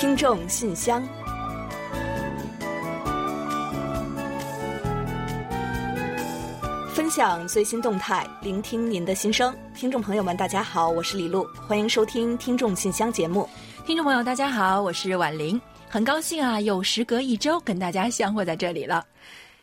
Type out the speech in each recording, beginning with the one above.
听众信箱，分享最新动态，聆听您的心声。听众朋友们，大家好，我是李璐，欢迎收听听众信箱节目。听众朋友，大家好，我是婉玲，很高兴啊，又时隔一周跟大家相会在这里了。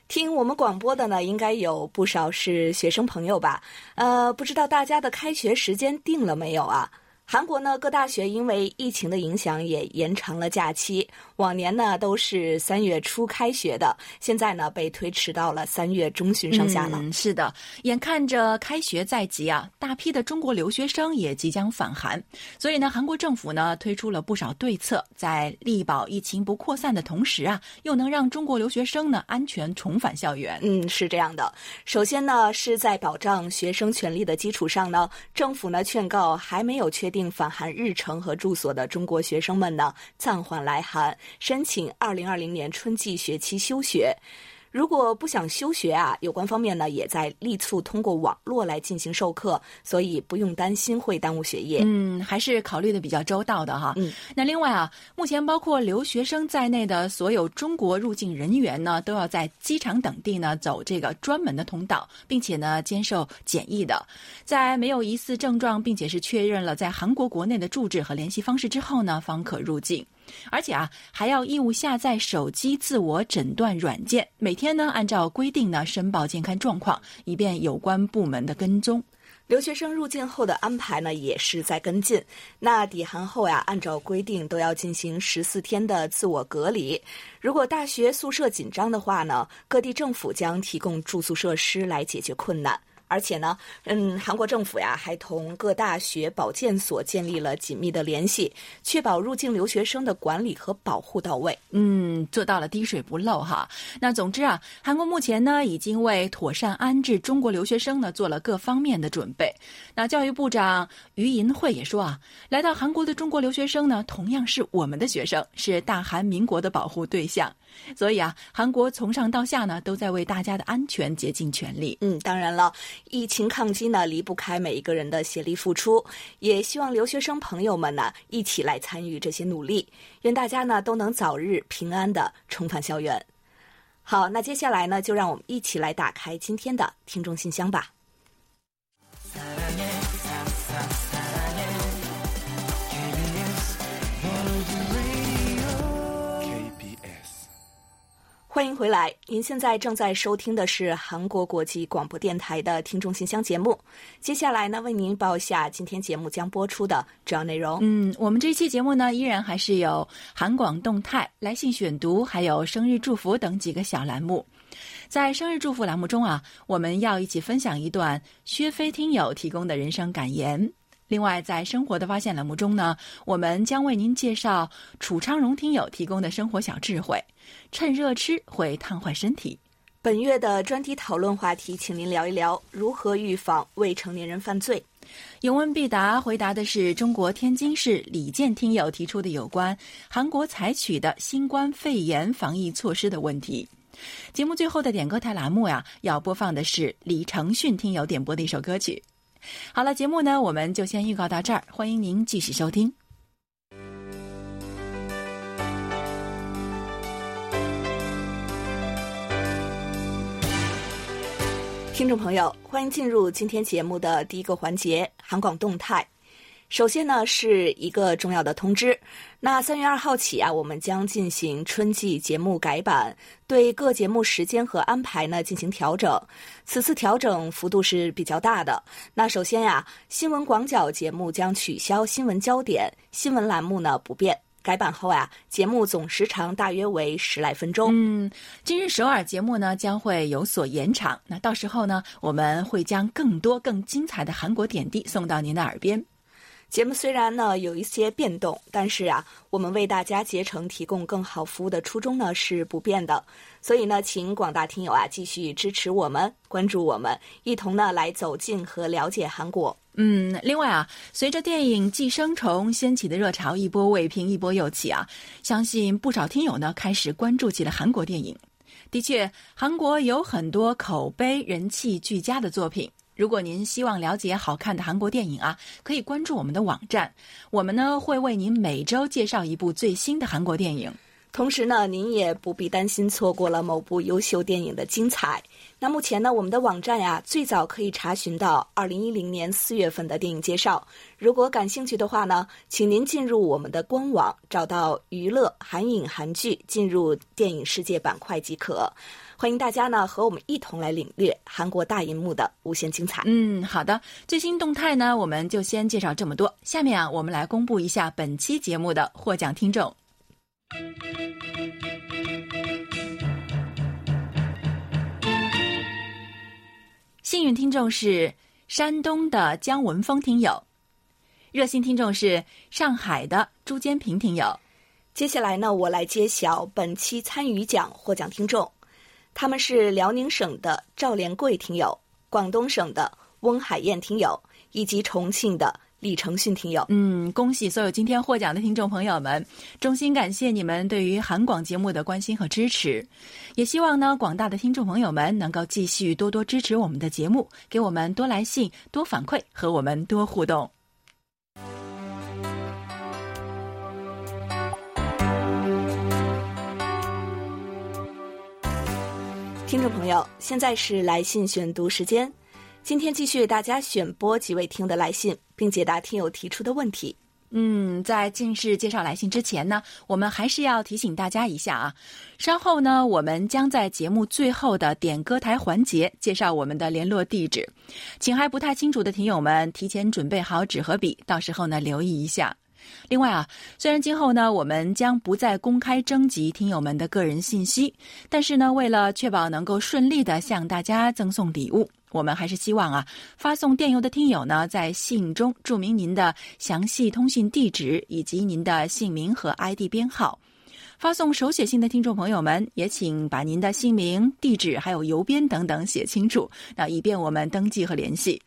听我们广播的呢，应该有不少是学生朋友吧？呃，不知道大家的开学时间定了没有啊？韩国呢，各大学因为疫情的影响也延长了假期。往年呢都是三月初开学的，现在呢被推迟到了三月中旬上下了。嗯，是的，眼看着开学在即啊，大批的中国留学生也即将返韩，所以呢，韩国政府呢推出了不少对策，在力保疫情不扩散的同时啊，又能让中国留学生呢安全重返校园。嗯，是这样的。首先呢，是在保障学生权利的基础上呢，政府呢劝告还没有确并返韩日程和住所的中国学生们呢，暂缓来韩。申请二零二零年春季学期休学。如果不想休学啊，有关方面呢也在力促通过网络来进行授课，所以不用担心会耽误学业。嗯，还是考虑的比较周到的哈。嗯，那另外啊，目前包括留学生在内的所有中国入境人员呢，都要在机场等地呢走这个专门的通道，并且呢接受检疫的。在没有疑似症状，并且是确认了在韩国国内的住址和联系方式之后呢，方可入境。而且啊，还要义务下载手机自我诊断软件，每天呢按照规定呢申报健康状况，以便有关部门的跟踪。留学生入境后的安排呢也是在跟进。那抵韩后呀，按照规定都要进行十四天的自我隔离。如果大学宿舍紧张的话呢，各地政府将提供住宿设施来解决困难。而且呢，嗯，韩国政府呀还同各大学保健所建立了紧密的联系，确保入境留学生的管理和保护到位。嗯，做到了滴水不漏哈。那总之啊，韩国目前呢已经为妥善安置中国留学生呢做了各方面的准备。那教育部长于银慧也说啊，来到韩国的中国留学生呢，同样是我们的学生，是大韩民国的保护对象。所以啊，韩国从上到下呢都在为大家的安全竭尽全力。嗯，当然了。疫情抗击呢，离不开每一个人的协力付出，也希望留学生朋友们呢一起来参与这些努力。愿大家呢都能早日平安的重返校园。好，那接下来呢，就让我们一起来打开今天的听众信箱吧。欢迎回来！您现在正在收听的是韩国国际广播电台的听众信箱节目。接下来呢，为您报一下今天节目将播出的主要内容。嗯，我们这期节目呢，依然还是有韩广动态、来信选读，还有生日祝福等几个小栏目。在生日祝福栏目中啊，我们要一起分享一段薛飞听友提供的人生感言。另外，在生活的发现栏目中呢，我们将为您介绍楚昌荣听友提供的生活小智慧。趁热吃会烫坏身体。本月的专题讨论话题，请您聊一聊如何预防未成年人犯罪。有问必答，回答的是中国天津市李健听友提出的有关韩国采取的新冠肺炎防疫措施的问题。节目最后的点歌台栏目呀，要播放的是李承训听友点播的一首歌曲。好了，节目呢，我们就先预告到这儿，欢迎您继续收听。听众朋友，欢迎进入今天节目的第一个环节——韩广动态。首先呢，是一个重要的通知。那三月二号起啊，我们将进行春季节目改版，对各节目时间和安排呢进行调整。此次调整幅度是比较大的。那首先呀，新闻广角节目将取消新闻焦点，新闻栏目呢不变。改版后啊，节目总时长大约为十来分钟。嗯，今日首尔节目呢将会有所延长。那到时候呢，我们会将更多更精彩的韩国点滴送到您的耳边。节目虽然呢有一些变动，但是啊，我们为大家竭诚提供更好服务的初衷呢是不变的。所以呢，请广大听友啊继续支持我们，关注我们，一同呢来走进和了解韩国。嗯，另外啊，随着电影《寄生虫》掀起的热潮一波未平一波又起啊，相信不少听友呢开始关注起了韩国电影。的确，韩国有很多口碑人气俱佳的作品。如果您希望了解好看的韩国电影啊，可以关注我们的网站，我们呢会为您每周介绍一部最新的韩国电影。同时呢，您也不必担心错过了某部优秀电影的精彩。那目前呢，我们的网站呀，最早可以查询到二零一零年四月份的电影介绍。如果感兴趣的话呢，请您进入我们的官网，找到娱乐韩影韩剧，进入电影世界板块即可。欢迎大家呢和我们一同来领略韩国大银幕的无限精彩。嗯，好的，最新动态呢，我们就先介绍这么多。下面啊，我们来公布一下本期节目的获奖听众。幸运听众是山东的姜文峰听友，热心听众是上海的朱坚平听友。接下来呢，我来揭晓本期参与奖获奖听众，他们是辽宁省的赵连贵听友、广东省的翁海燕听友以及重庆的。李承训听友，嗯，恭喜所有今天获奖的听众朋友们，衷心感谢你们对于韩广节目的关心和支持，也希望呢广大的听众朋友们能够继续多多支持我们的节目，给我们多来信、多反馈和我们多互动。听众朋友，现在是来信选读时间。今天继续为大家选播几位听的来信，并解答听友提出的问题。嗯，在正式介绍来信之前呢，我们还是要提醒大家一下啊。稍后呢，我们将在节目最后的点歌台环节介绍我们的联络地址，请还不太清楚的听友们提前准备好纸和笔，到时候呢留意一下。另外啊，虽然今后呢我们将不再公开征集听友们的个人信息，但是呢，为了确保能够顺利的向大家赠送礼物。我们还是希望啊，发送电邮的听友呢，在信中注明您的详细通信地址以及您的姓名和 ID 编号。发送手写信的听众朋友们，也请把您的姓名、地址还有邮编等等写清楚，那以便我们登记和联系。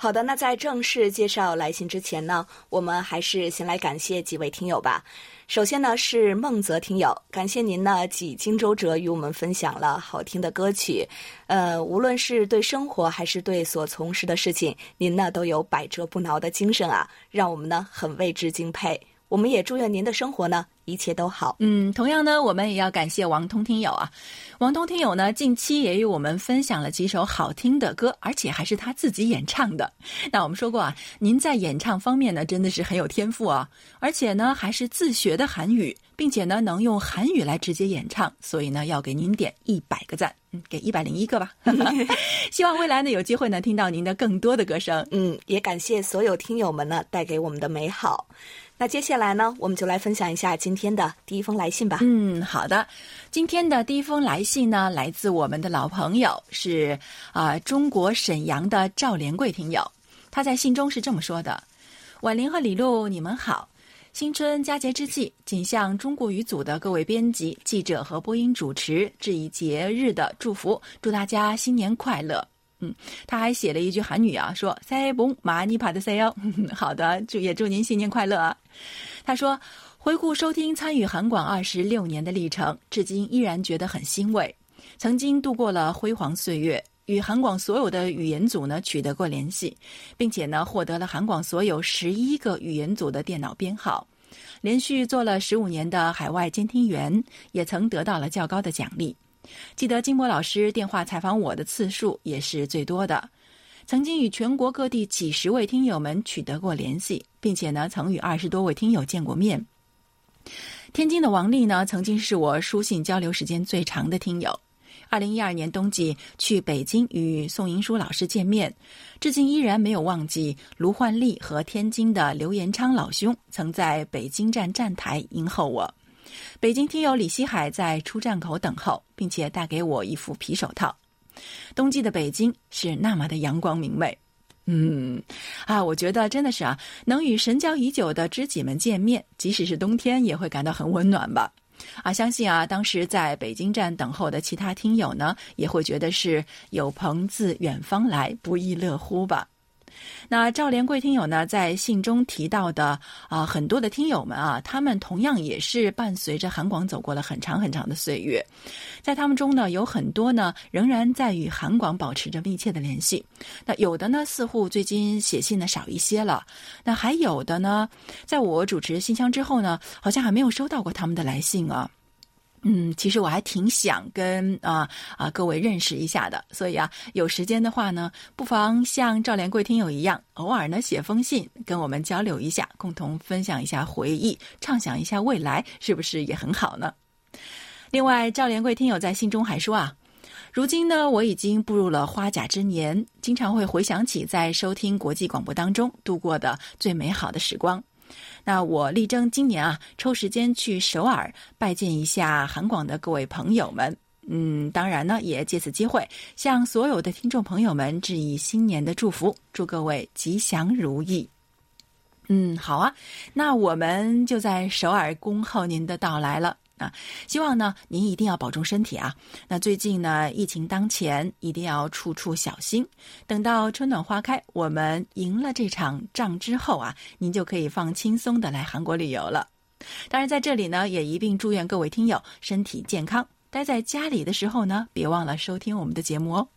好的，那在正式介绍来信之前呢，我们还是先来感谢几位听友吧。首先呢是孟泽听友，感谢您呢几经周折与我们分享了好听的歌曲，呃，无论是对生活还是对所从事的事情，您呢都有百折不挠的精神啊，让我们呢很为之敬佩。我们也祝愿您的生活呢。一切都好。嗯，同样呢，我们也要感谢王通听友啊。王通听友呢，近期也与我们分享了几首好听的歌，而且还是他自己演唱的。那我们说过啊，您在演唱方面呢，真的是很有天赋啊，而且呢，还是自学的韩语，并且呢，能用韩语来直接演唱，所以呢，要给您点一百个赞，嗯，给一百零一个吧。希望未来呢，有机会呢，听到您的更多的歌声。嗯，也感谢所有听友们呢，带给我们的美好。那接下来呢，我们就来分享一下今天的第一封来信吧。嗯，好的。今天的第一封来信呢，来自我们的老朋友，是啊，中国沈阳的赵连贵听友。他在信中是这么说的：“婉玲和李璐，你们好！新春佳节之际，谨向中国语组的各位编辑、记者和播音主持致以节日的祝福，祝大家新年快乐。”嗯，他还写了一句韩语啊，说“塞봉마니받으세요”。好的，祝也祝您新年快乐啊。他说：“回顾收听参与韩广二十六年的历程，至今依然觉得很欣慰。曾经度过了辉煌岁月，与韩广所有的语言组呢取得过联系，并且呢获得了韩广所有十一个语言组的电脑编号。连续做了十五年的海外监听员，也曾得到了较高的奖励。” 记得金波老师电话采访我的次数也是最多的，曾经与全国各地几十位听友们取得过联系，并且呢，曾与二十多位听友见过面。天津的王丽呢，曾经是我书信交流时间最长的听友。二零一二年冬季去北京与宋银书老师见面，至今依然没有忘记卢焕丽和天津的刘延昌老兄曾在北京站站台迎候我。北京听友李希海在出站口等候，并且带给我一副皮手套。冬季的北京是那么的阳光明媚。嗯，啊，我觉得真的是啊，能与神交已久的知己们见面，即使是冬天也会感到很温暖吧。啊，相信啊，当时在北京站等候的其他听友呢，也会觉得是有朋自远方来，不亦乐乎吧。那赵连贵听友呢，在信中提到的啊，很多的听友们啊，他们同样也是伴随着韩广走过了很长很长的岁月，在他们中呢，有很多呢仍然在与韩广保持着密切的联系。那有的呢，似乎最近写信的少一些了。那还有的呢，在我主持信箱之后呢，好像还没有收到过他们的来信啊。嗯，其实我还挺想跟啊啊各位认识一下的，所以啊，有时间的话呢，不妨像赵连贵听友一样，偶尔呢写封信跟我们交流一下，共同分享一下回忆，畅想一下未来，是不是也很好呢？另外，赵连贵听友在信中还说啊，如今呢，我已经步入了花甲之年，经常会回想起在收听国际广播当中度过的最美好的时光。那我力争今年啊，抽时间去首尔拜见一下韩广的各位朋友们。嗯，当然呢，也借此机会向所有的听众朋友们致以新年的祝福，祝各位吉祥如意。嗯，好啊，那我们就在首尔恭候您的到来了。啊，希望呢您一定要保重身体啊。那最近呢疫情当前，一定要处处小心。等到春暖花开，我们赢了这场仗之后啊，您就可以放轻松的来韩国旅游了。当然，在这里呢也一并祝愿各位听友身体健康。待在家里的时候呢，别忘了收听我们的节目哦。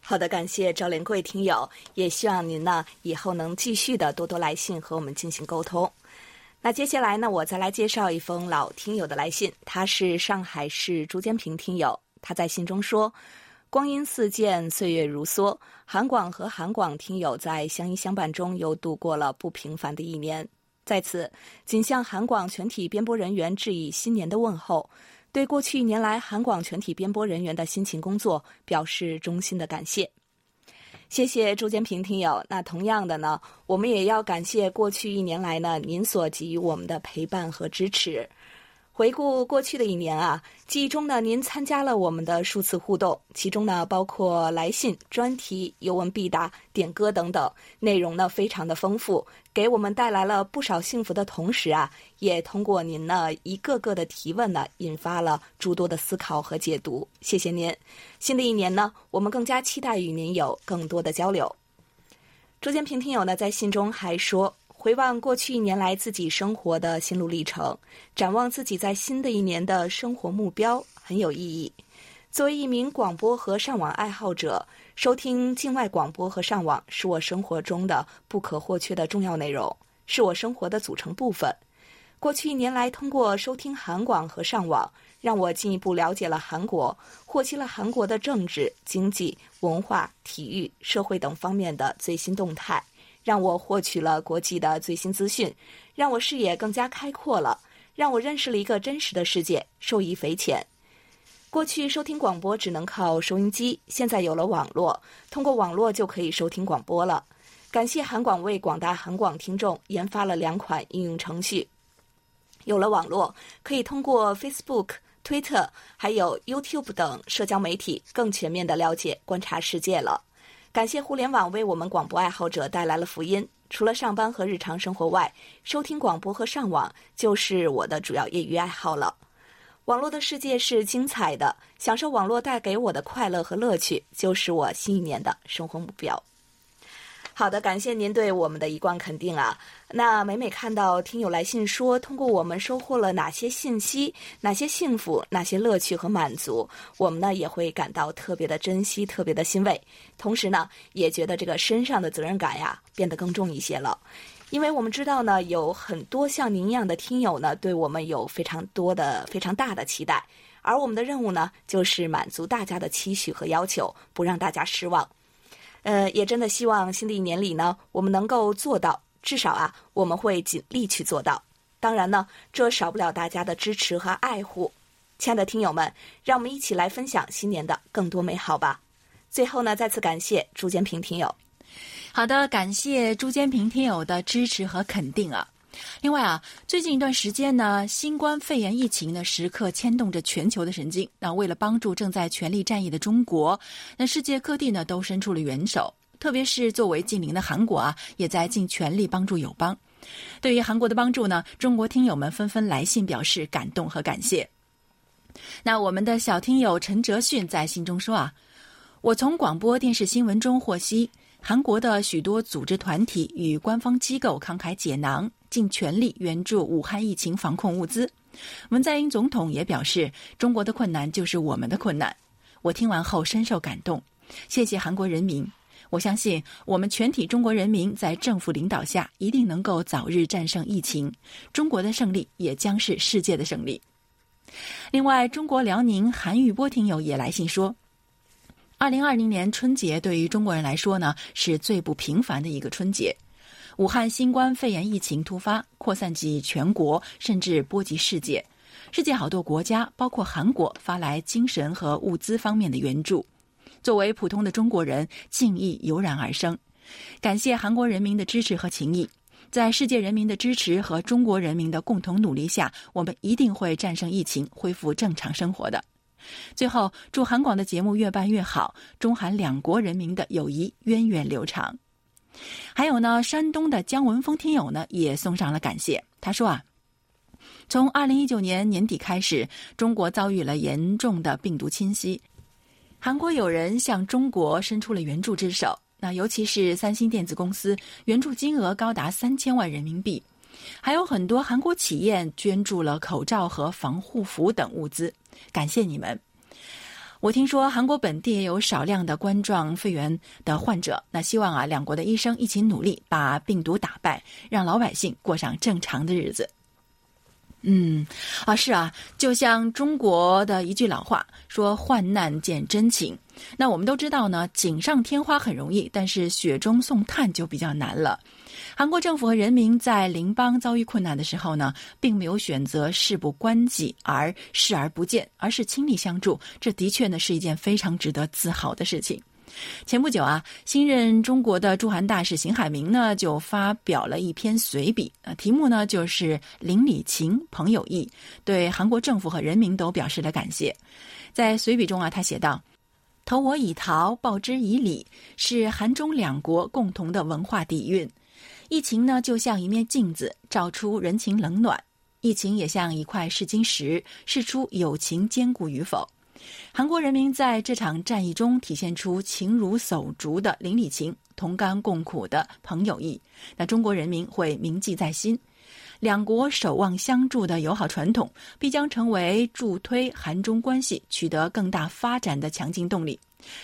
好的，感谢赵连贵听友，也希望您呢以后能继续的多多来信和我们进行沟通。那接下来呢，我再来介绍一封老听友的来信。他是上海市朱坚平听友，他在信中说：“光阴似箭，岁月如梭，韩广和韩广听友在相依相伴中又度过了不平凡的一年。在此，仅向韩广全体编播人员致以新年的问候，对过去一年来韩广全体编播人员的辛勤工作表示衷心的感谢。”谢谢朱建平听友。那同样的呢，我们也要感谢过去一年来呢您所给予我们的陪伴和支持。回顾过去的一年啊，记忆中呢，您参加了我们的数次互动，其中呢包括来信、专题、有问必答、点歌等等，内容呢非常的丰富，给我们带来了不少幸福的同时啊，也通过您呢一个个的提问呢，引发了诸多的思考和解读。谢谢您。新的一年呢，我们更加期待与您有更多的交流。朱建平听友呢在信中还说。回望过去一年来自己生活的心路历程，展望自己在新的一年的生活目标，很有意义。作为一名广播和上网爱好者，收听境外广播和上网是我生活中的不可或缺的重要内容，是我生活的组成部分。过去一年来，通过收听韩广和上网，让我进一步了解了韩国，获悉了韩国的政治、经济、文化、体育、社会等方面的最新动态。让我获取了国际的最新资讯，让我视野更加开阔了，让我认识了一个真实的世界，受益匪浅。过去收听广播只能靠收音机，现在有了网络，通过网络就可以收听广播了。感谢韩广为广大韩广听众研发了两款应用程序，有了网络，可以通过 Facebook、Twitter 还有 YouTube 等社交媒体，更全面的了解、观察世界了。感谢互联网为我们广播爱好者带来了福音。除了上班和日常生活外，收听广播和上网就是我的主要业余爱好了。网络的世界是精彩的，享受网络带给我的快乐和乐趣，就是我新一年的生活目标。好的，感谢您对我们的一贯肯定啊。那每每看到听友来信说，通过我们收获了哪些信息、哪些幸福、哪些乐趣和满足，我们呢也会感到特别的珍惜、特别的欣慰。同时呢，也觉得这个身上的责任感呀变得更重一些了，因为我们知道呢，有很多像您一样的听友呢，对我们有非常多的、非常大的期待，而我们的任务呢，就是满足大家的期许和要求，不让大家失望。呃，也真的希望新的一年里呢，我们能够做到，至少啊，我们会尽力去做到。当然呢，这少不了大家的支持和爱护。亲爱的听友们，让我们一起来分享新年的更多美好吧。最后呢，再次感谢朱建平听友。好的，感谢朱建平听友的支持和肯定啊。另外啊，最近一段时间呢，新冠肺炎疫情呢时刻牵动着全球的神经。那为了帮助正在全力战役的中国，那世界各地呢都伸出了援手。特别是作为近邻的韩国啊，也在尽全力帮助友邦。对于韩国的帮助呢，中国听友们纷纷来信表示感动和感谢。那我们的小听友陈哲迅在信中说啊，我从广播电视新闻中获悉。韩国的许多组织团体与官方机构慷慨解囊，尽全力援助武汉疫情防控物资。文在寅总统也表示，中国的困难就是我们的困难。我听完后深受感动，谢谢韩国人民。我相信我们全体中国人民在政府领导下，一定能够早日战胜疫情。中国的胜利也将是世界的胜利。另外，中国辽宁韩玉波听友也来信说，二零二零年春节对于中国人来说呢，是最不平凡的一个春节。武汉新冠肺炎疫情突发，扩散及全国，甚至波及世界。世界好多国家，包括韩国，发来精神和物资方面的援助。作为普通的中国人，敬意油然而生。感谢韩国人民的支持和情谊，在世界人民的支持和中国人民的共同努力下，我们一定会战胜疫情，恢复正常生活的。最后，祝韩广的节目越办越好，中韩两国人民的友谊源远流长。还有呢，山东的姜文峰听友呢也送上了感谢。他说啊，从二零一九年年底开始，中国遭遇了严重的病毒侵袭，韩国有人向中国伸出了援助之手。那尤其是三星电子公司，援助金额高达三千万人民币，还有很多韩国企业捐助了口罩和防护服等物资。感谢你们。我听说韩国本地也有少量的冠状肺炎的患者，那希望啊，两国的医生一起努力，把病毒打败，让老百姓过上正常的日子。嗯，啊是啊，就像中国的一句老话说：“患难见真情。”那我们都知道呢，锦上添花很容易，但是雪中送炭就比较难了。韩国政府和人民在邻邦遭遇困难的时候呢，并没有选择事不关己而视而不见，而是倾力相助。这的确呢是一件非常值得自豪的事情。前不久啊，新任中国的驻韩大使邢海明呢就发表了一篇随笔，啊，题目呢就是“邻里情，朋友义”，对韩国政府和人民都表示了感谢。在随笔中啊，他写道：“投我以桃，报之以李，是韩中两国共同的文化底蕴。”疫情呢，就像一面镜子，照出人情冷暖；疫情也像一块试金石，试出友情坚固与否。韩国人民在这场战役中体现出情如手足的邻里情、同甘共苦的朋友义。那中国人民会铭记在心，两国守望相助的友好传统，必将成为助推韩中关系取得更大发展的强劲动力。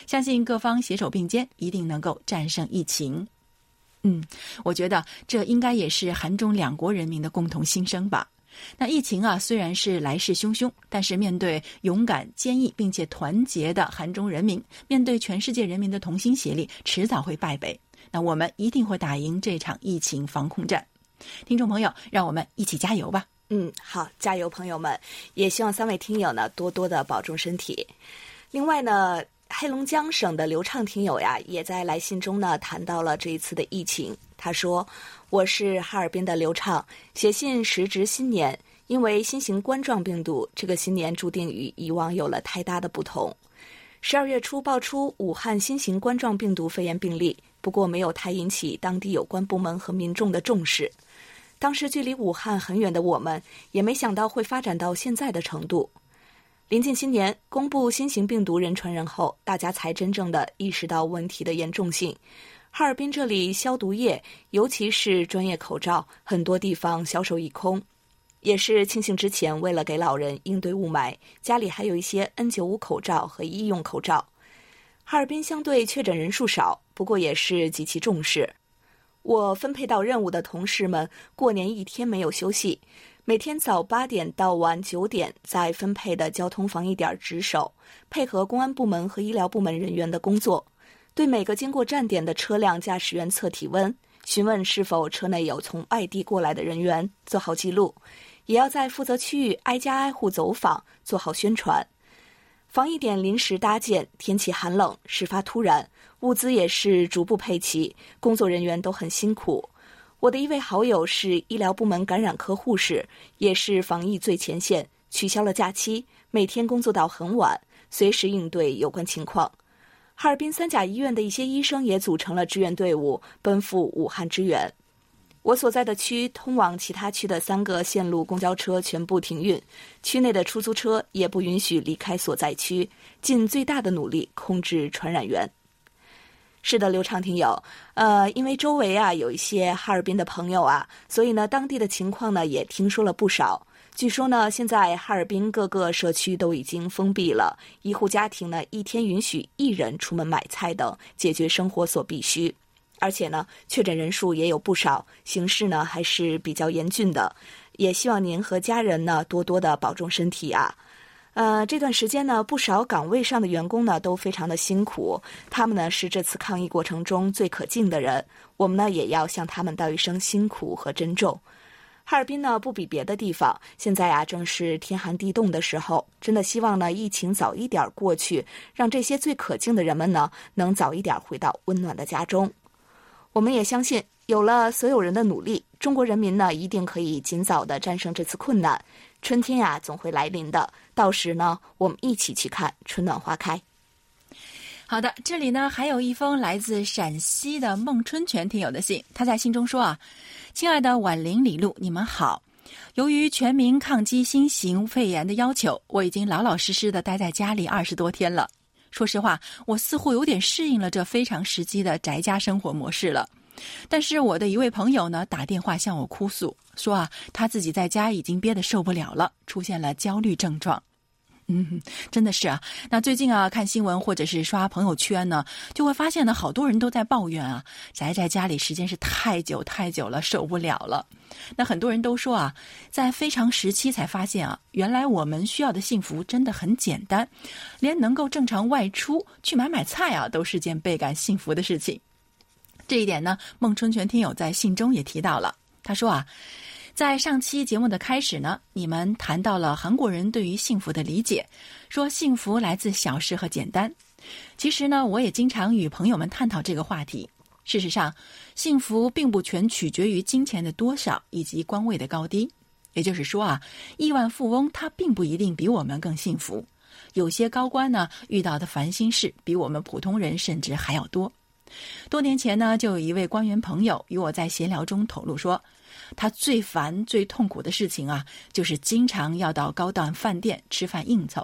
相信各方携手并肩，一定能够战胜疫情。嗯，我觉得这应该也是韩中两国人民的共同心声吧。那疫情啊，虽然是来势汹汹，但是面对勇敢、坚毅并且团结的韩中人民，面对全世界人民的同心协力，迟早会败北。那我们一定会打赢这场疫情防控战。听众朋友，让我们一起加油吧！嗯，好，加油，朋友们！也希望三位听友呢多多的保重身体。另外呢。黑龙江省的刘畅听友呀，也在来信中呢谈到了这一次的疫情。他说：“我是哈尔滨的刘畅，写信时值新年，因为新型冠状病毒，这个新年注定与以往有了太大的不同。十二月初爆出武汉新型冠状病毒肺炎病例，不过没有太引起当地有关部门和民众的重视。当时距离武汉很远的我们，也没想到会发展到现在的程度。”临近新年，公布新型病毒人传人后，大家才真正的意识到问题的严重性。哈尔滨这里消毒液，尤其是专业口罩，很多地方销售一空。也是庆幸之前，为了给老人应对雾霾，家里还有一些 N95 口罩和医用口罩。哈尔滨相对确诊人数少，不过也是极其重视。我分配到任务的同事们，过年一天没有休息。每天早八点到晚九点，在分配的交通防疫点值守，配合公安部门和医疗部门人员的工作，对每个经过站点的车辆驾驶员测体温，询问是否车内有从外地过来的人员，做好记录，也要在负责区域挨家挨户走访，做好宣传。防疫点临时搭建，天气寒冷，事发突然，物资也是逐步配齐，工作人员都很辛苦。我的一位好友是医疗部门感染科护士，也是防疫最前线，取消了假期，每天工作到很晚，随时应对有关情况。哈尔滨三甲医院的一些医生也组成了支援队伍，奔赴武汉支援。我所在的区通往其他区的三个线路公交车全部停运，区内的出租车也不允许离开所在区，尽最大的努力控制传染源。是的，刘畅听友，呃，因为周围啊有一些哈尔滨的朋友啊，所以呢，当地的情况呢也听说了不少。据说呢，现在哈尔滨各个社区都已经封闭了，一户家庭呢一天允许一人出门买菜等，解决生活所必需。而且呢，确诊人数也有不少，形势呢还是比较严峻的。也希望您和家人呢多多的保重身体啊。呃，这段时间呢，不少岗位上的员工呢都非常的辛苦，他们呢是这次抗疫过程中最可敬的人，我们呢也要向他们道一声辛苦和珍重。哈尔滨呢不比别的地方，现在呀正是天寒地冻的时候，真的希望呢疫情早一点过去，让这些最可敬的人们呢能早一点回到温暖的家中。我们也相信，有了所有人的努力，中国人民呢一定可以尽早的战胜这次困难。春天呀总会来临的，到时呢我们一起去看春暖花开。好的，这里呢还有一封来自陕西的孟春全听友的信，他在信中说啊。亲爱的婉玲、李璐，你们好。由于全民抗击新型肺炎的要求，我已经老老实实的待在家里二十多天了。说实话，我似乎有点适应了这非常时期的宅家生活模式了。但是我的一位朋友呢，打电话向我哭诉，说啊，他自己在家已经憋得受不了了，出现了焦虑症状。嗯，真的是啊。那最近啊，看新闻或者是刷朋友圈呢，就会发现呢，好多人都在抱怨啊，宅在家里时间是太久太久了，受不了了。那很多人都说啊，在非常时期才发现啊，原来我们需要的幸福真的很简单，连能够正常外出去买买菜啊，都是件倍感幸福的事情。这一点呢，孟春全听友在信中也提到了，他说啊。在上期节目的开始呢，你们谈到了韩国人对于幸福的理解，说幸福来自小事和简单。其实呢，我也经常与朋友们探讨这个话题。事实上，幸福并不全取决于金钱的多少以及官位的高低。也就是说啊，亿万富翁他并不一定比我们更幸福。有些高官呢，遇到的烦心事比我们普通人甚至还要多。多年前呢，就有一位官员朋友与我在闲聊中透露说。他最烦、最痛苦的事情啊，就是经常要到高档饭店吃饭应酬；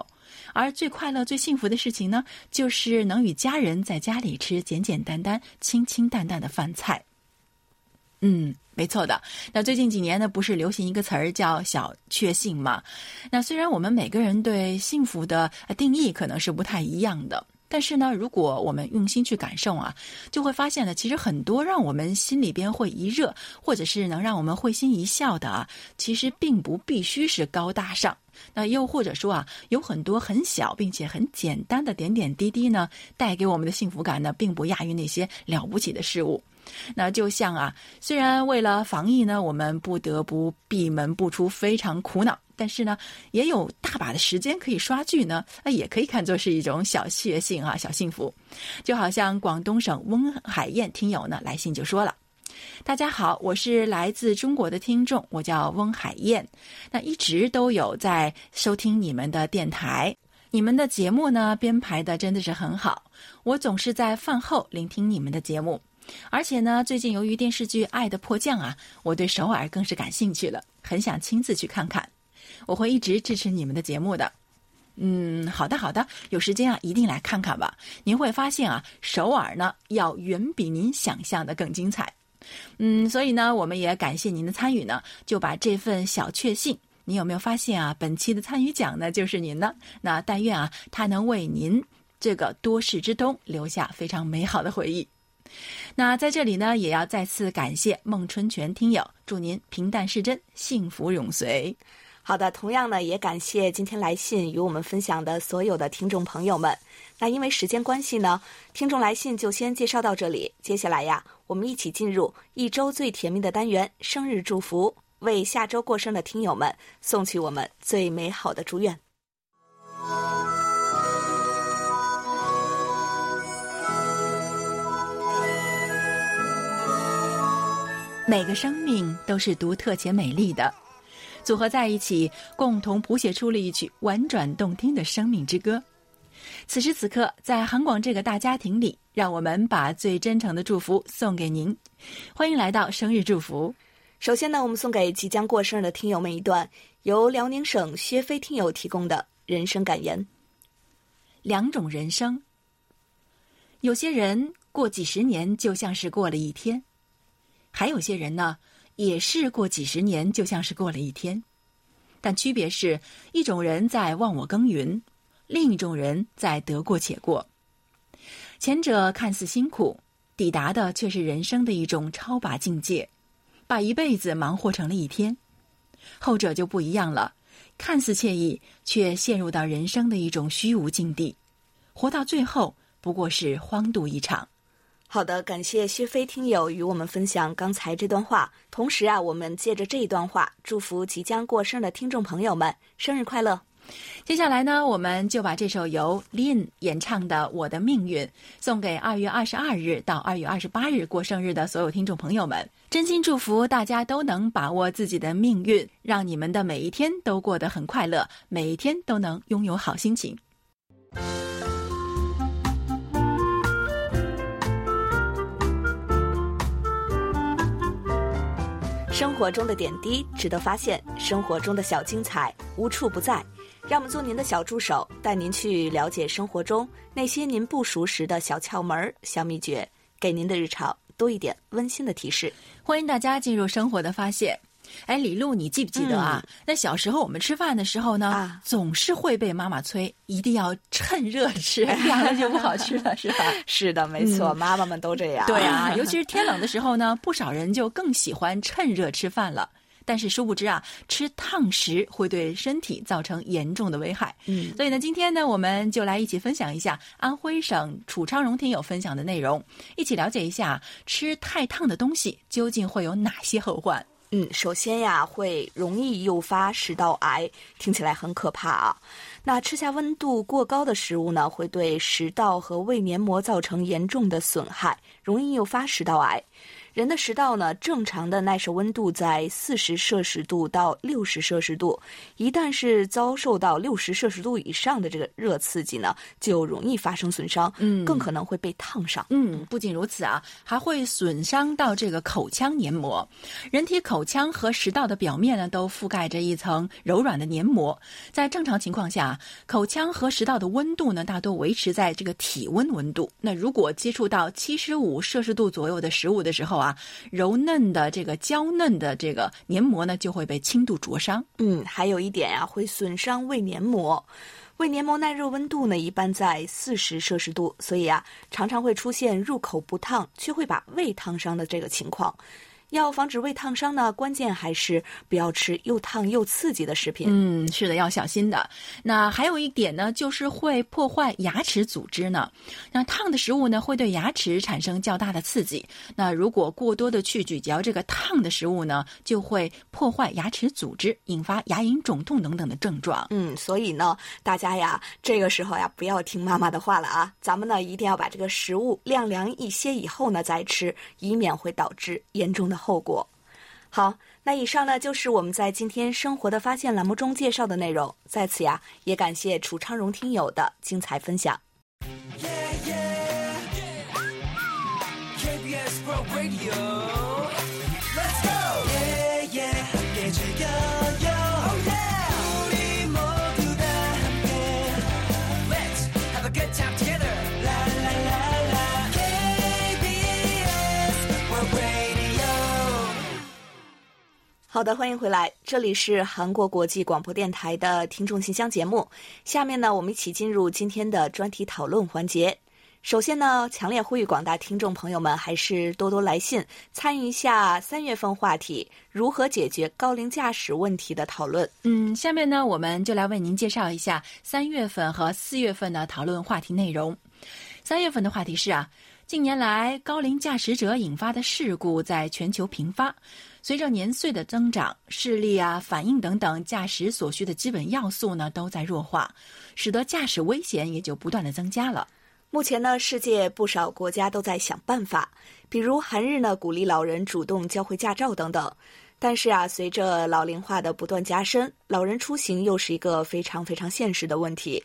而最快乐、最幸福的事情呢，就是能与家人在家里吃简简单单、清清淡淡的饭菜。嗯，没错的。那最近几年呢，不是流行一个词儿叫“小确幸”吗？那虽然我们每个人对幸福的定义可能是不太一样的。但是呢，如果我们用心去感受啊，就会发现呢，其实很多让我们心里边会一热，或者是能让我们会心一笑的啊，其实并不必须是高大上。那又或者说啊，有很多很小并且很简单的点点滴滴呢，带给我们的幸福感呢，并不亚于那些了不起的事物。那就像啊，虽然为了防疫呢，我们不得不闭门不出，非常苦恼。但是呢，也有大把的时间可以刷剧呢，那也可以看作是一种小确幸啊，小幸福。就好像广东省翁海燕听友呢来信就说了：“大家好，我是来自中国的听众，我叫翁海燕，那一直都有在收听你们的电台，你们的节目呢编排的真的是很好，我总是在饭后聆听你们的节目，而且呢，最近由于电视剧《爱的迫降》啊，我对首尔更是感兴趣了，很想亲自去看看。”我会一直支持你们的节目的，嗯，好的好的，有时间啊一定来看看吧。您会发现啊，首尔呢要远比您想象的更精彩，嗯，所以呢，我们也感谢您的参与呢，就把这份小确幸，你有没有发现啊？本期的参与奖呢就是您的，那但愿啊，它能为您这个多事之冬留下非常美好的回忆。那在这里呢，也要再次感谢孟春全听友，祝您平淡是真，幸福永随。好的，同样呢，也感谢今天来信与我们分享的所有的听众朋友们。那因为时间关系呢，听众来信就先介绍到这里。接下来呀，我们一起进入一周最甜蜜的单元——生日祝福，为下周过生的听友们送去我们最美好的祝愿。每个生命都是独特且美丽的。组合在一起，共同谱写出了一曲婉转动听的生命之歌。此时此刻，在韩广这个大家庭里，让我们把最真诚的祝福送给您。欢迎来到生日祝福。首先呢，我们送给即将过生日的听友们一段由辽宁省薛飞听友提供的人生感言：两种人生，有些人。过几十年就像是过了一天；还有些人呢，也是过几十年就像是过了一天。但区别是一种人在忘我耕耘，另一种人在得过且过。前者看似辛苦，抵达的却是人生的一种超拔境界，把一辈子忙活成了一天；后者就不一样了，看似惬意，却陷入到人生的一种虚无境地，活到最后不过是荒度一场。好的，感谢薛飞听友与我们分享刚才这段话。同时啊，我们借着这一段话，祝福即将过生的听众朋友们生日快乐。接下来呢，我们就把这首由 Lin 演唱的《我的命运》送给二月二十二日到二月二十八日过生日的所有听众朋友们。真心祝福大家都能把握自己的命运，让你们的每一天都过得很快乐，每一天都能拥有好心情。生活中的点滴值得发现，生活中的小精彩无处不在。让我们做您的小助手，带您去了解生活中那些您不熟识的小窍门、小秘诀，给您的日常多一点温馨的提示。欢迎大家进入生活的发现。哎，李璐，你记不记得啊？那小时候我们吃饭的时候呢，总是会被妈妈催，一定要趁热吃，凉了就不好吃了，是吧？是的，没错，妈妈们都这样。对啊，尤其是天冷的时候呢，不少人就更喜欢趁热吃饭了。但是殊不知啊，吃烫食会对身体造成严重的危害。嗯，所以呢，今天呢，我们就来一起分享一下安徽省楚昌荣听友分享的内容，一起了解一下吃太烫的东西究竟会有哪些后患。嗯，首先呀，会容易诱发食道癌，听起来很可怕啊。那吃下温度过高的食物呢，会对食道和胃黏膜造成严重的损害，容易诱发食道癌。人的食道呢，正常的耐受温度在四十摄氏度到六十摄氏度，一旦是遭受到六十摄氏度以上的这个热刺激呢，就容易发生损伤，嗯，更可能会被烫伤。嗯，不仅如此啊，还会损伤到这个口腔黏膜。人体口腔和食道的表面呢，都覆盖着一层柔软的黏膜。在正常情况下，口腔和食道的温度呢，大多维持在这个体温温度。那如果接触到七十五摄氏度左右的食物的时候啊，啊，柔嫩的这个娇嫩的这个黏膜呢，就会被轻度灼伤。嗯，还有一点啊，会损伤胃黏膜。胃黏膜耐热温度呢，一般在四十摄氏度，所以啊，常常会出现入口不烫却会把胃烫伤的这个情况。要防止胃烫伤呢，关键还是不要吃又烫又刺激的食品。嗯，是的，要小心的。那还有一点呢，就是会破坏牙齿组织呢。那烫的食物呢，会对牙齿产生较大的刺激。那如果过多的去咀嚼这个烫的食物呢，就会破坏牙齿组织，引发牙龈肿痛等等的症状。嗯，所以呢，大家呀，这个时候呀，不要听妈妈的话了啊，咱们呢一定要把这个食物晾凉一些以后呢再吃，以免会导致严重的。后果，好，那以上呢就是我们在今天生活的发现栏目中介绍的内容。在此呀，也感谢楚昌荣听友的精彩分享。好的，欢迎回来，这里是韩国国际广播电台的听众信箱节目。下面呢，我们一起进入今天的专题讨论环节。首先呢，强烈呼吁广大听众朋友们还是多多来信，参与一下三月份话题如何解决高龄驾驶问题的讨论。嗯，下面呢，我们就来为您介绍一下三月份和四月份的讨论话题内容。三月份的话题是啊，近年来高龄驾驶者引发的事故在全球频发。随着年岁的增长，视力啊、反应等等驾驶所需的基本要素呢，都在弱化，使得驾驶危险也就不断的增加了。目前呢，世界不少国家都在想办法，比如韩日呢，鼓励老人主动交回驾照等等。但是啊，随着老龄化的不断加深，老人出行又是一个非常非常现实的问题。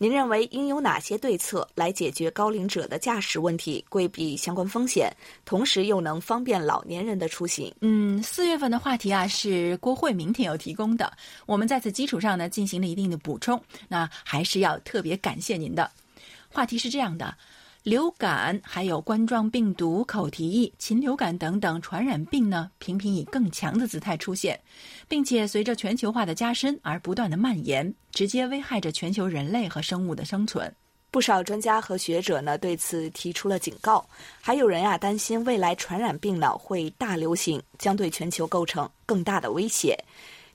您认为应有哪些对策来解决高龄者的驾驶问题，规避相关风险，同时又能方便老年人的出行？嗯，四月份的话题啊是郭慧明听友提供的，我们在此基础上呢进行了一定的补充。那还是要特别感谢您的。话题是这样的：流感、还有冠状病毒、口蹄疫、禽流感等等传染病呢，频频以更强的姿态出现，并且随着全球化的加深而不断的蔓延，直接危害着全球人类和生物的生存。不少专家和学者呢对此提出了警告，还有人呀担心未来传染病呢会大流行，将对全球构成更大的威胁。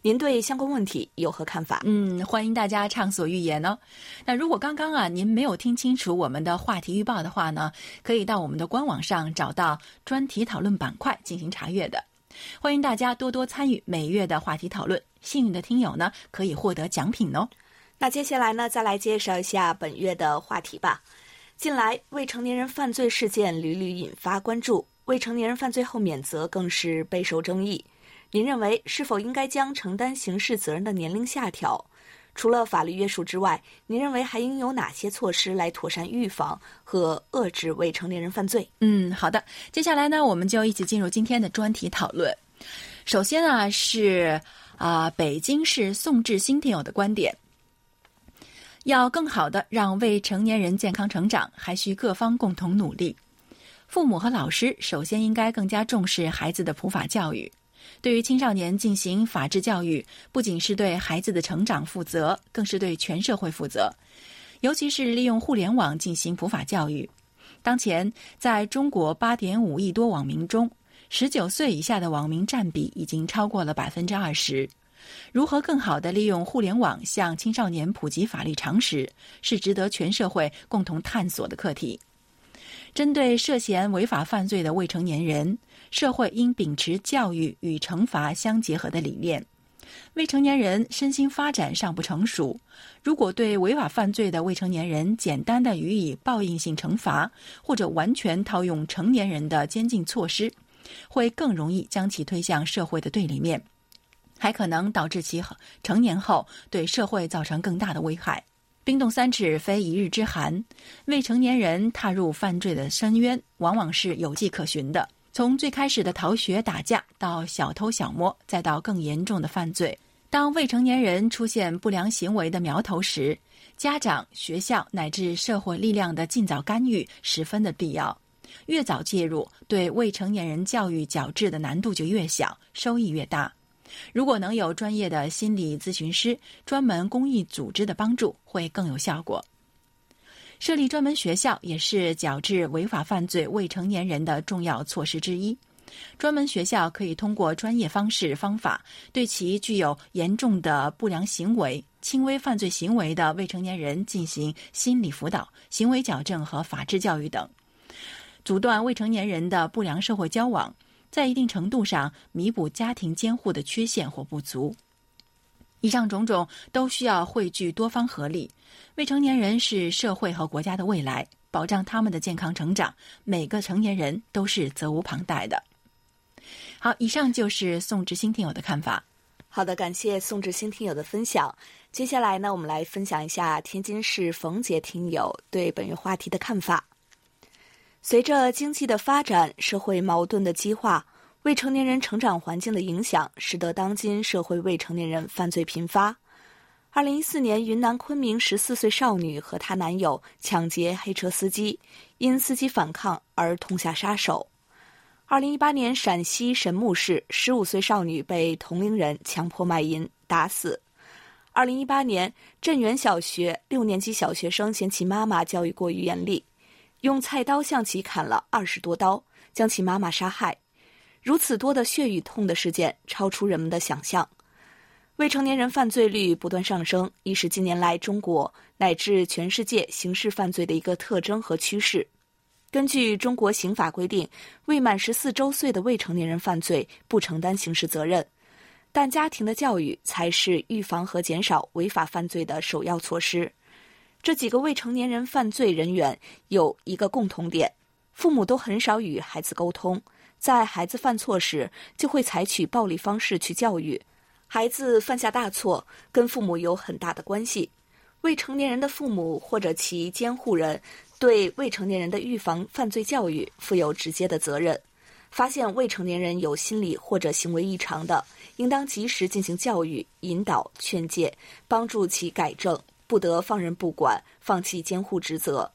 您对相关问题有何看法？嗯，欢迎大家畅所欲言哦。那如果刚刚啊您没有听清楚我们的话题预报的话呢，可以到我们的官网上找到专题讨论板块进行查阅的。欢迎大家多多参与每月的话题讨论，幸运的听友呢可以获得奖品哦。那接下来呢，再来介绍一下本月的话题吧。近来，未成年人犯罪事件屡屡引发关注，未成年人犯罪后免责更是备受争议。您认为是否应该将承担刑事责任的年龄下调？除了法律约束之外，您认为还应有哪些措施来妥善预防和遏制未成年人犯罪？嗯，好的。接下来呢，我们就一起进入今天的专题讨论。首先啊，是啊，北京市宋志新听友的观点。要更好的让未成年人健康成长，还需各方共同努力。父母和老师首先应该更加重视孩子的普法教育。对于青少年进行法治教育，不仅是对孩子的成长负责，更是对全社会负责。尤其是利用互联网进行普法教育。当前，在中国八点五亿多网民中，十九岁以下的网民占比已经超过了百分之二十。如何更好地利用互联网向青少年普及法律常识，是值得全社会共同探索的课题。针对涉嫌违法犯罪的未成年人，社会应秉持教育与惩罚相结合的理念。未成年人身心发展尚不成熟，如果对违法犯罪的未成年人简单的予以报应性惩罚，或者完全套用成年人的监禁措施，会更容易将其推向社会的对立面。还可能导致其成年后对社会造成更大的危害。冰冻三尺非一日之寒，未成年人踏入犯罪的深渊，往往是有迹可循的。从最开始的逃学打架，到小偷小摸，再到更严重的犯罪。当未成年人出现不良行为的苗头时，家长、学校乃至社会力量的尽早干预十分的必要。越早介入，对未成年人教育矫治的难度就越小，收益越大。如果能有专业的心理咨询师、专门公益组织的帮助，会更有效果。设立专门学校也是矫治违法犯罪未成年人的重要措施之一。专门学校可以通过专业方式方法，对其具有严重的不良行为、轻微犯罪行为的未成年人进行心理辅导、行为矫正和法治教育等，阻断未成年人的不良社会交往。在一定程度上弥补家庭监护的缺陷或不足。以上种种都需要汇聚多方合力。未成年人是社会和国家的未来，保障他们的健康成长，每个成年人都是责无旁贷的。好，以上就是宋志新听友的看法。好的，感谢宋志新听友的分享。接下来呢，我们来分享一下天津市冯杰听友对本月话题的看法。随着经济的发展，社会矛盾的激化，未成年人成长环境的影响，使得当今社会未成年人犯罪频发。二零一四年，云南昆明十四岁少女和她男友抢劫黑车司机，因司机反抗而痛下杀手。二零一八年，陕西神木市十五岁少女被同龄人强迫卖淫打死。二零一八年，镇远小学六年级小学生嫌其妈妈教育过于严厉。用菜刀向其砍了二十多刀，将其妈妈杀害。如此多的血与痛的事件，超出人们的想象。未成年人犯罪率不断上升，已是近年来中国乃至全世界刑事犯罪的一个特征和趋势。根据中国刑法规定，未满十四周岁的未成年人犯罪不承担刑事责任，但家庭的教育才是预防和减少违法犯罪的首要措施。这几个未成年人犯罪人员有一个共同点：父母都很少与孩子沟通，在孩子犯错时就会采取暴力方式去教育。孩子犯下大错，跟父母有很大的关系。未成年人的父母或者其监护人对未成年人的预防犯罪教育负有直接的责任。发现未成年人有心理或者行为异常的，应当及时进行教育、引导、劝诫，帮助其改正。不得放任不管，放弃监护职责。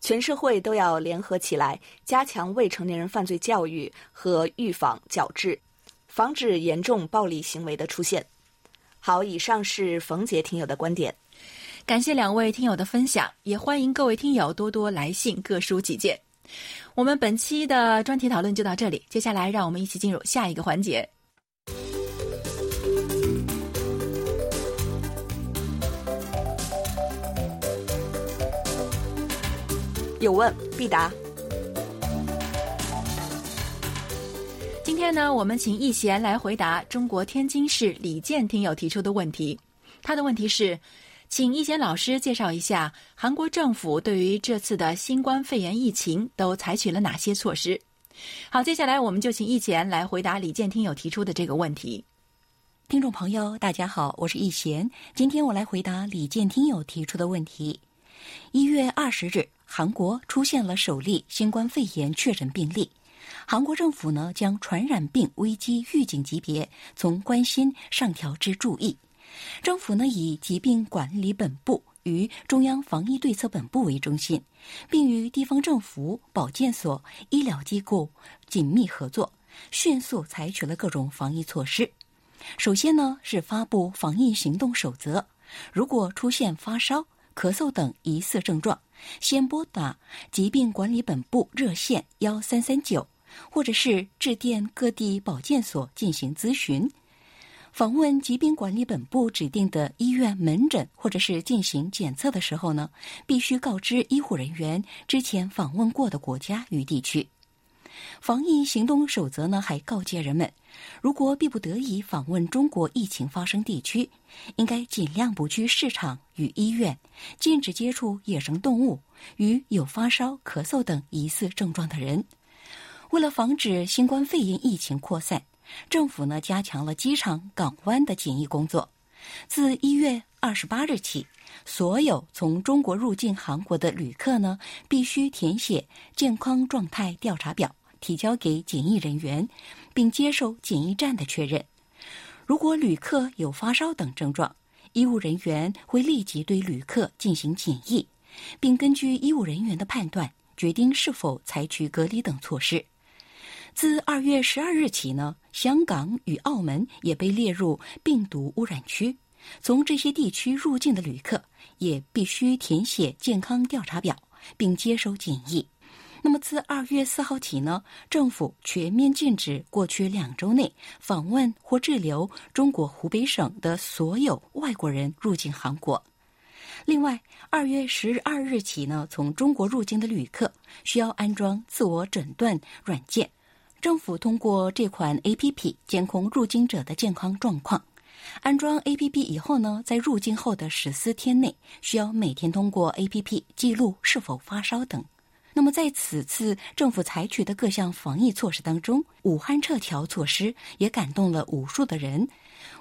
全社会都要联合起来，加强未成年人犯罪教育和预防矫治，防止严重暴力行为的出现。好，以上是冯杰听友的观点。感谢两位听友的分享，也欢迎各位听友多多来信，各抒己见。我们本期的专题讨论就到这里，接下来让我们一起进入下一个环节。有问必答。天呢，我们请易贤来回答中国天津市李健听友提出的问题。他的问题是，请易贤老师介绍一下韩国政府对于这次的新冠肺炎疫情都采取了哪些措施。好，接下来我们就请易贤来回答李健听友提出的这个问题。听众朋友，大家好，我是易贤，今天我来回答李健听友提出的问题。一月二十日。韩国出现了首例新冠肺炎确诊病例，韩国政府呢将传染病危机预警级别从关心上调至注意。政府呢以疾病管理本部与中央防疫对策本部为中心，并与地方政府、保健所、医疗机构紧密合作，迅速采取了各种防疫措施。首先呢是发布防疫行动守则，如果出现发烧。咳嗽等疑似症状，先拨打疾病管理本部热线幺三三九，或者是致电各地保健所进行咨询。访问疾病管理本部指定的医院门诊，或者是进行检测的时候呢，必须告知医护人员之前访问过的国家与地区。防疫行动守则呢，还告诫人们，如果必不得已访问中国疫情发生地区，应该尽量不去市场与医院，禁止接触野生动物与有发烧、咳嗽等疑似症状的人。为了防止新冠肺炎疫情扩散，政府呢加强了机场、港湾的检疫工作。自一月二十八日起，所有从中国入境韩国的旅客呢，必须填写健康状态调查表。提交给检疫人员，并接受检疫站的确认。如果旅客有发烧等症状，医务人员会立即对旅客进行检疫，并根据医务人员的判断决定是否采取隔离等措施。自二月十二日起呢，香港与澳门也被列入病毒污染区，从这些地区入境的旅客也必须填写健康调查表，并接受检疫。那么，自二月四号起呢，政府全面禁止过去两周内访问或滞留中国湖北省的所有外国人入境韩国。另外，二月十二日起呢，从中国入境的旅客需要安装自我诊断软件，政府通过这款 A P P 监控入境者的健康状况。安装 A P P 以后呢，在入境后的十四天内，需要每天通过 A P P 记录是否发烧等。那么，在此次政府采取的各项防疫措施当中，武汉撤侨措施也感动了无数的人。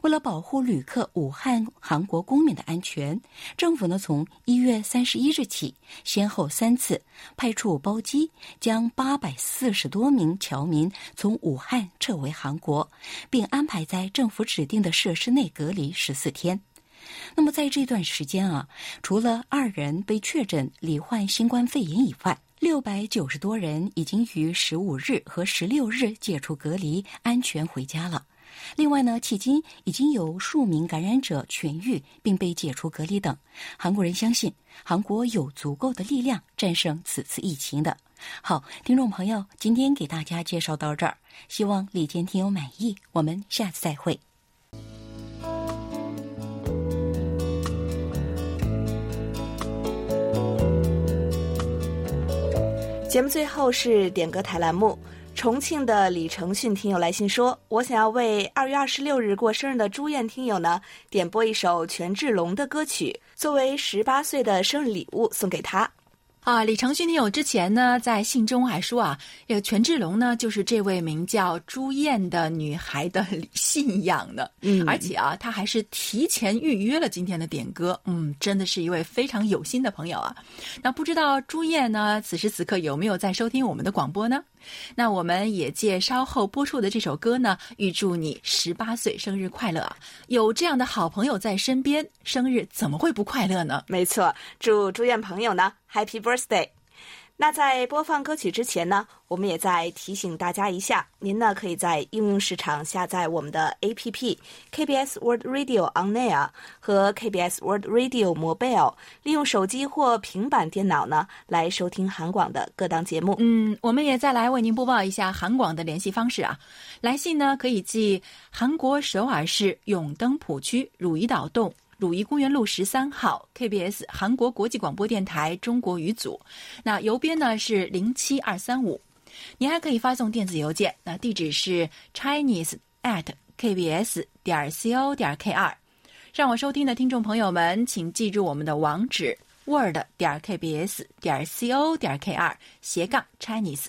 为了保护旅客武汉韩国公民的安全，政府呢从一月三十一日起，先后三次派出包机，将八百四十多名侨民从武汉撤回韩国，并安排在政府指定的设施内隔离十四天。那么在这段时间啊，除了二人被确诊罹患新冠肺炎以外，六百九十多人已经于十五日和十六日解除隔离，安全回家了。另外呢，迄今已经有数名感染者痊愈并被解除隔离等。韩国人相信，韩国有足够的力量战胜此次疫情的。好，听众朋友，今天给大家介绍到这儿，希望李健听友满意。我们下次再会。节目最后是点歌台栏目。重庆的李承训听友来信说：“我想要为二月二十六日过生日的朱燕听友呢，点播一首权志龙的歌曲，作为十八岁的生日礼物送给他。”啊，李承勋听友之前呢，在信中还说啊，这个权志龙呢，就是这位名叫朱燕的女孩的 信仰的，嗯，而且啊，他还是提前预约了今天的点歌，嗯，真的是一位非常有心的朋友啊。那不知道朱燕呢，此时此刻有没有在收听我们的广播呢？那我们也借稍后播出的这首歌呢，预祝你十八岁生日快乐！有这样的好朋友在身边，生日怎么会不快乐呢？没错，祝祝愿朋友呢 Happy Birthday！那在播放歌曲之前呢，我们也再提醒大家一下，您呢可以在应用市场下载我们的 APP KBS World Radio On Air 和 KBS World Radio Mobile，利用手机或平板电脑呢来收听韩广的各档节目。嗯，我们也再来为您播报一下韩广的联系方式啊。来信呢可以寄韩国首尔市永登浦区汝矣岛洞。汝矣公园路十三号，KBS 韩国国际广播电台中国语组。那邮编呢是零七二三五。您还可以发送电子邮件，那地址是 chinese at kbs 点 co 点 kr。让我收听的听众朋友们，请记住我们的网址：word 点 kbs 点 co 点 kr 斜杠 chinese。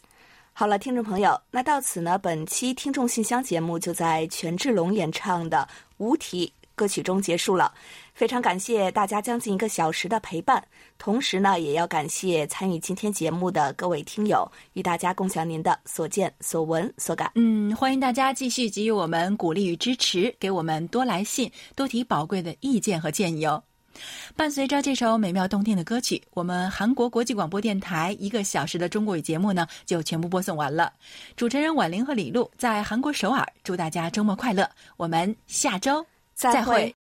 好了，听众朋友，那到此呢，本期听众信箱节目就在权志龙演唱的《无题》歌曲中结束了。非常感谢大家将近一个小时的陪伴，同时呢，也要感谢参与今天节目的各位听友，与大家共享您的所见所闻所感。嗯，欢迎大家继续给予我们鼓励与支持，给我们多来信，多提宝贵的意见和建议哦。伴随着这首美妙动听的歌曲，我们韩国国际广播电台一个小时的中国语节目呢，就全部播送完了。主持人婉玲和李璐在韩国首尔，祝大家周末快乐，我们下周再会。